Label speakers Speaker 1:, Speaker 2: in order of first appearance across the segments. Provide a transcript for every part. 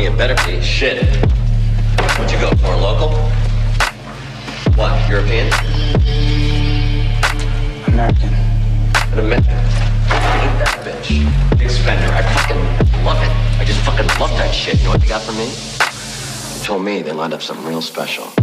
Speaker 1: money, it better be shit. What'd you go for, local? What, European?
Speaker 2: American.
Speaker 1: An American. Ain't that bitch. Big spender. I fucking love it. I just fucking love that shit. You know what you got for me? You told me they lined up something real special.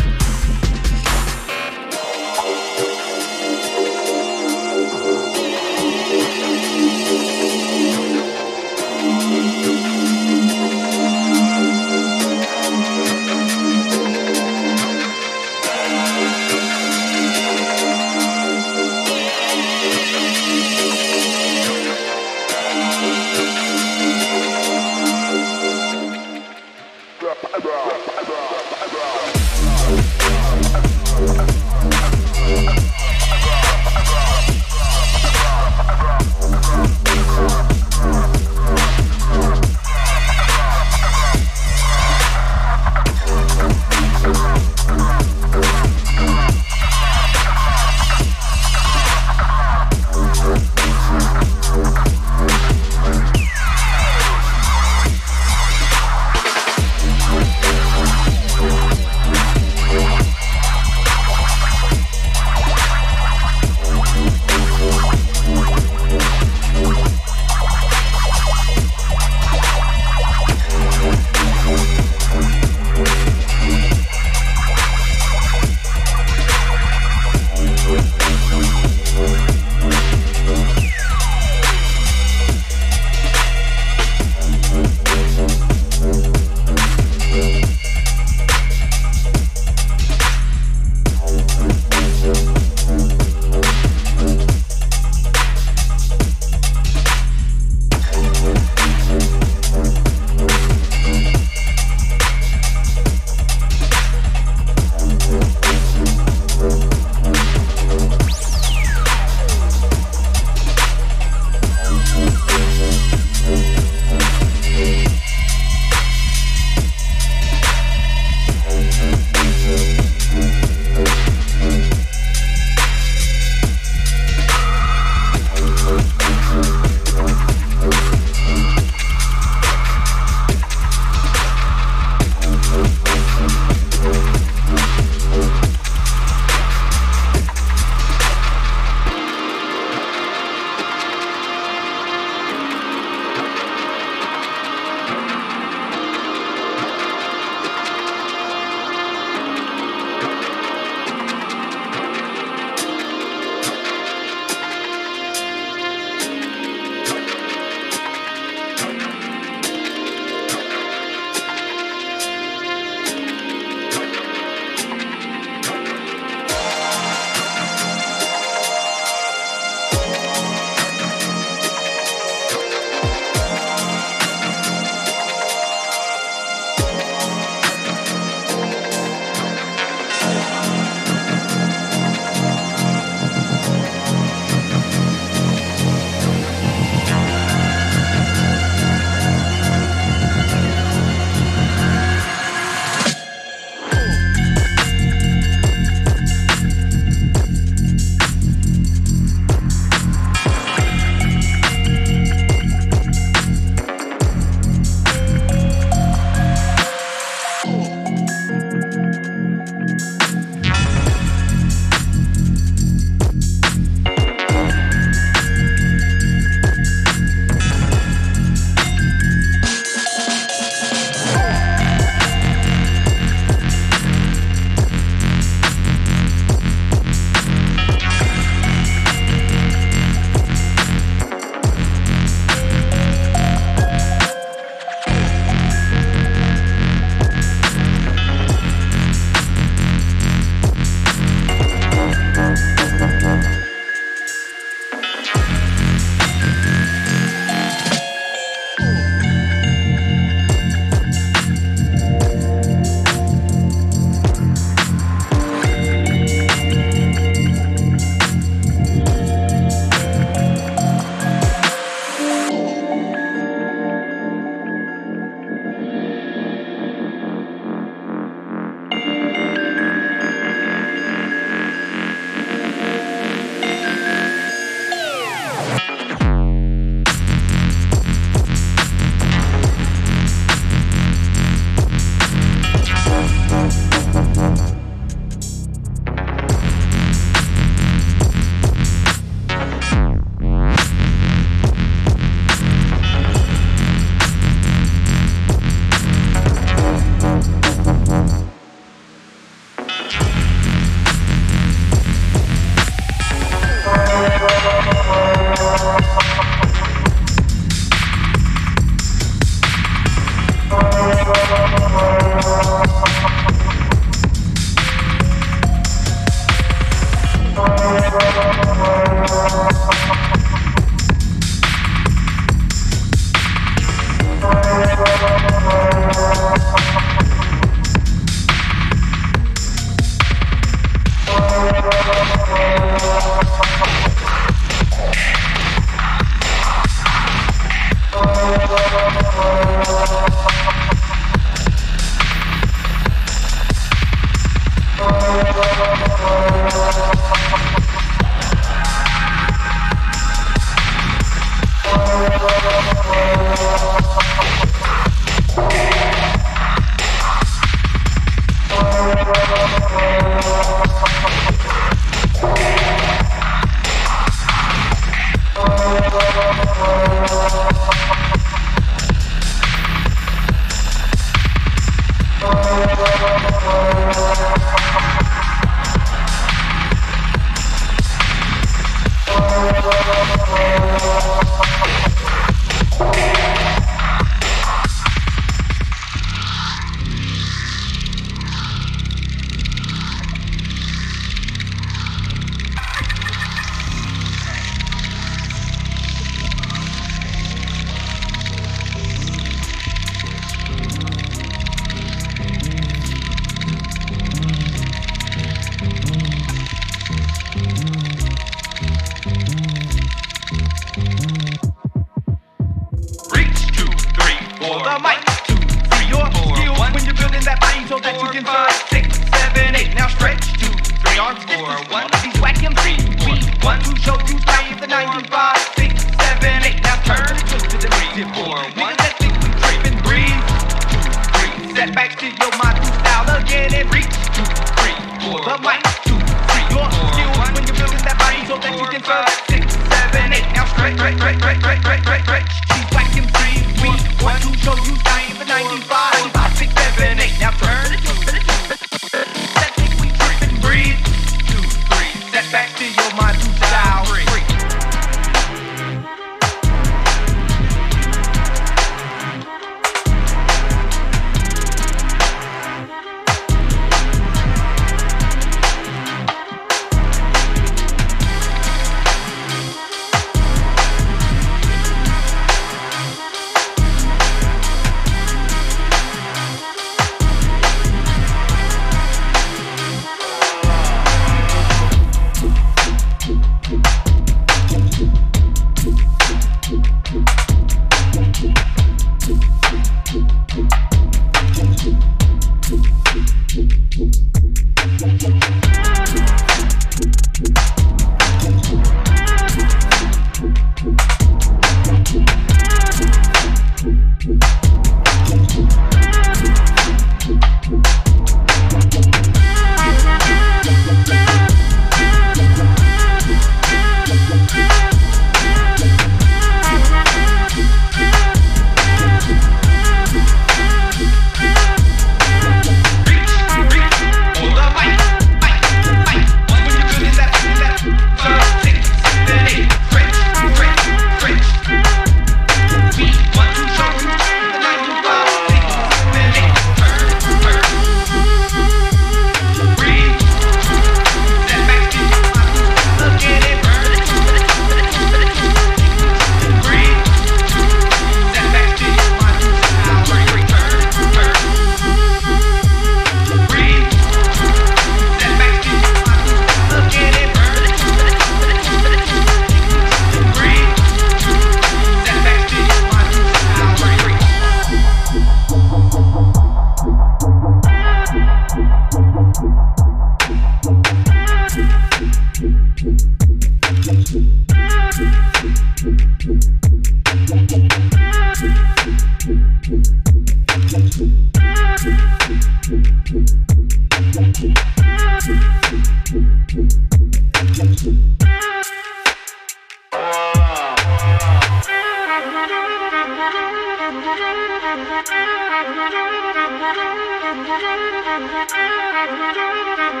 Speaker 3: To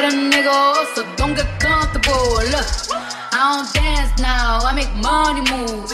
Speaker 3: cut a nigga so don't get comfortable. Look, I don't dance now, I make money move.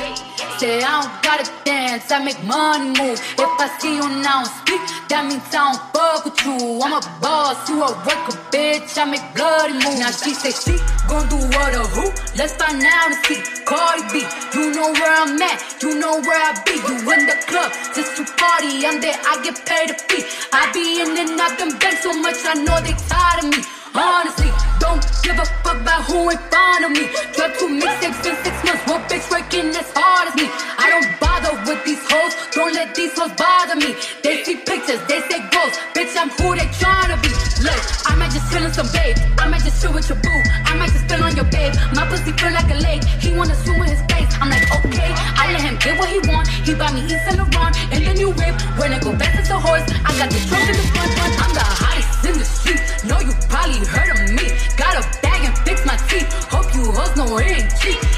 Speaker 3: Say I don't gotta dance, I make money move. If I see you now speak, that means I don't fuck with you. I'm a boss, you a worker, bitch. I make bloody moves. Now she say she gon' do what or who? Let's find out and see. Cardi B, you know where I'm at, you know where I be. You in the club just to party, I'm there, I get paid a fee. I be in and out them banks so much, I know they tired of me. Honestly, don't give a fuck about who in front of me. Drop two mixtapes in six months, one bitch working as hard as me. I don't bother with these hoes, don't let these hoes bother me. They see pictures, they say ghosts, bitch, I'm who they tryna be. Look, I might just chill in some babe, I might just chill with your boo, I might just spill on your babe. My pussy feel like a lake, he wanna swim with his face. I'm like, okay, I let him get what he want. He buy me Yves Saint Laurent and the new whip. When I go back to the horse, I got the trunk in the front, I'm the hottest in the street. Know you probably heard of me. Got a bag and fix my teeth. Hope you hoes know it ain't cheap.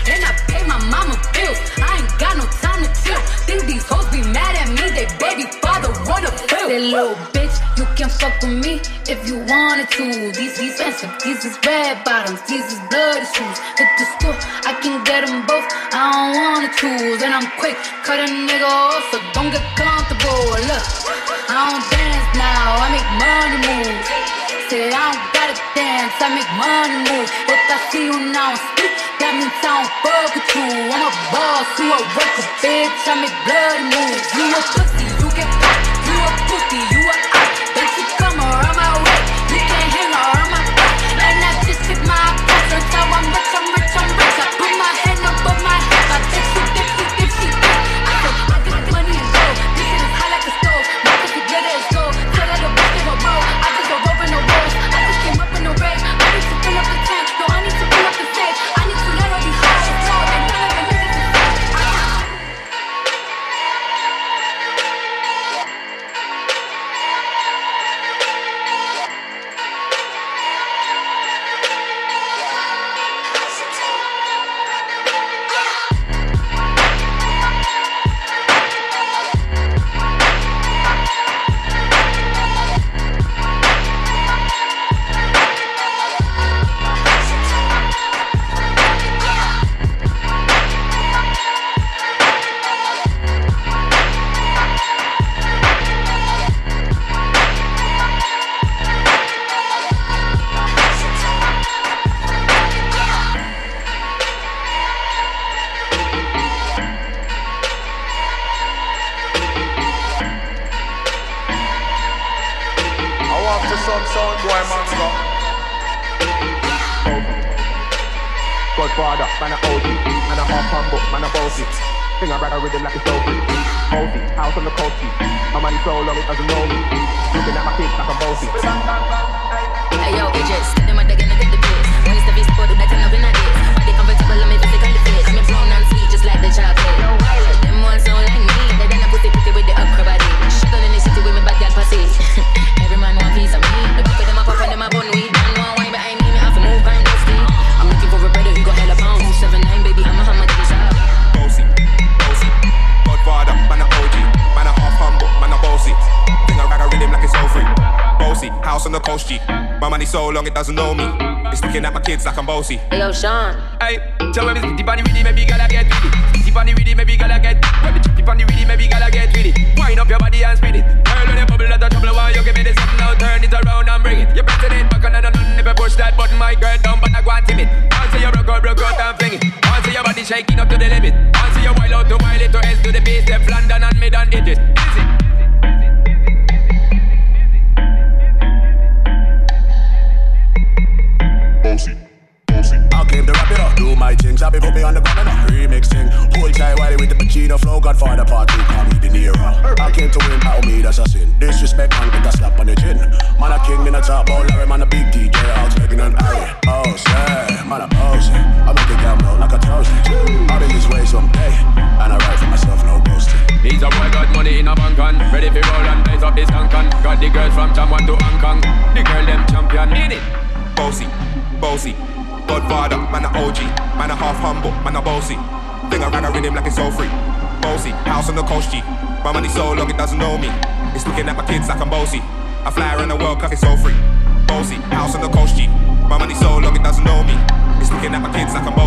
Speaker 3: That little bitch, you can fuck with me if you wanted to. These these expensive, these is red bottoms, these is bloody shoes. Hit the store, I can get them both. I don't wanna choose, and I'm quick, cut a nigga off, so don't get comfortable. Look, I don't dance now, I make money move. Say I don't gotta dance, I make money move. If I see you now speak, that means I don't fuck with you. I'm a boss, you a worker, bitch. I make bloody moves. You a pussy, you get popped. Pussy, it
Speaker 4: doesn't know me.
Speaker 5: It's looking
Speaker 4: at my kids like I'm bossy.
Speaker 5: Hey yo, Sean.
Speaker 6: Hey, tell me this deep on the really, maybe gotta get with it. Deep on the really, maybe gotta get. When the deep on the really, maybe gotta get with it. Wind up your body and spin it. Girl, when you bubble at the trouble, why you give me this something now? Turn it around and bring it. You're pressing it back on and on. If you push that button, my girl down, but I go and tip it. Once you broke out, broke out and fling it. Once your body shaking up to the limit. Once you wild out to wild it to S to the base, left London and mid and hit it. Is it?
Speaker 7: Thing, Sabi put me on the ground and remixing. Pull tight Wiley with the Pacino flow, Godfather part two, call me De Niro. I came to win, battle me, that's a sin. Disrespect, man, get a slap on the chin. Man, a king in a top, ball, Larry, man, a big DJ, out taking an Harry. Oh, yeah, man, I'm bossy. I make it down low like a toast. I've been this way someday, and I write for myself, no boasting.
Speaker 6: These a boy got money in a bank on Ready for roll and blaze up this cancan Got the girls from Jamwan to Hong Kong The girl them champion in it
Speaker 4: Bossy, bossy. Godfather, man a OG, man a half humble, man a bossy. Sing a rag a rhythm like it's so free.
Speaker 8: Bossy, house on the coast, G. My money so long it doesn't know me. It's looking at my kids like I'm bossy. I fly around the world cause it's so free. Bossy, house on the coast, G. My money so long it doesn't know me. It's looking at my kids like I'm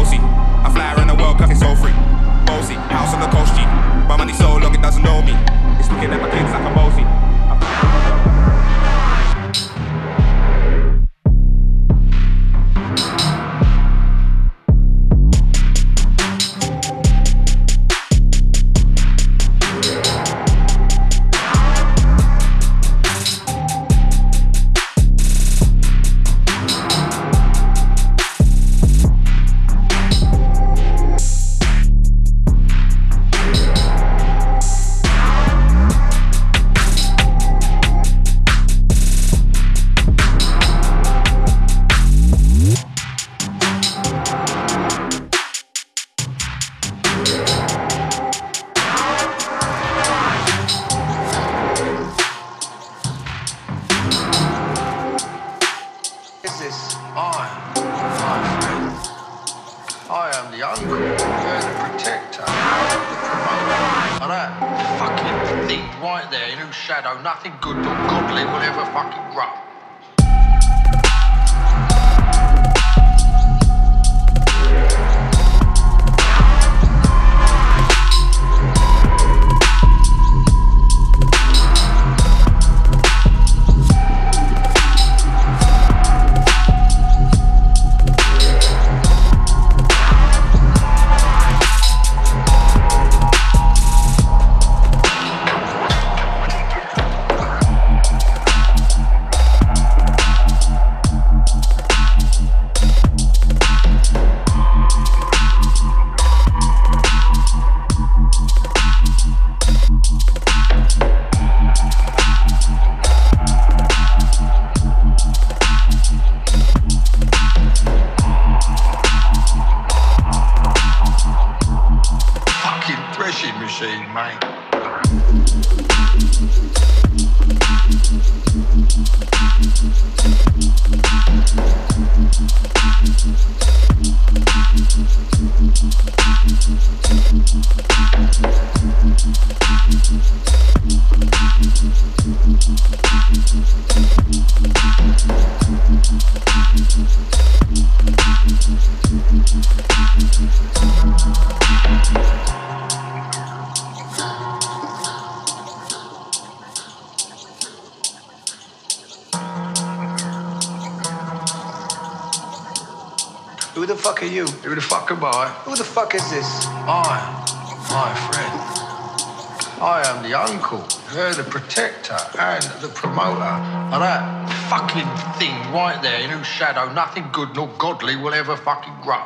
Speaker 9: shadow nothing good nor godly will ever fucking grow.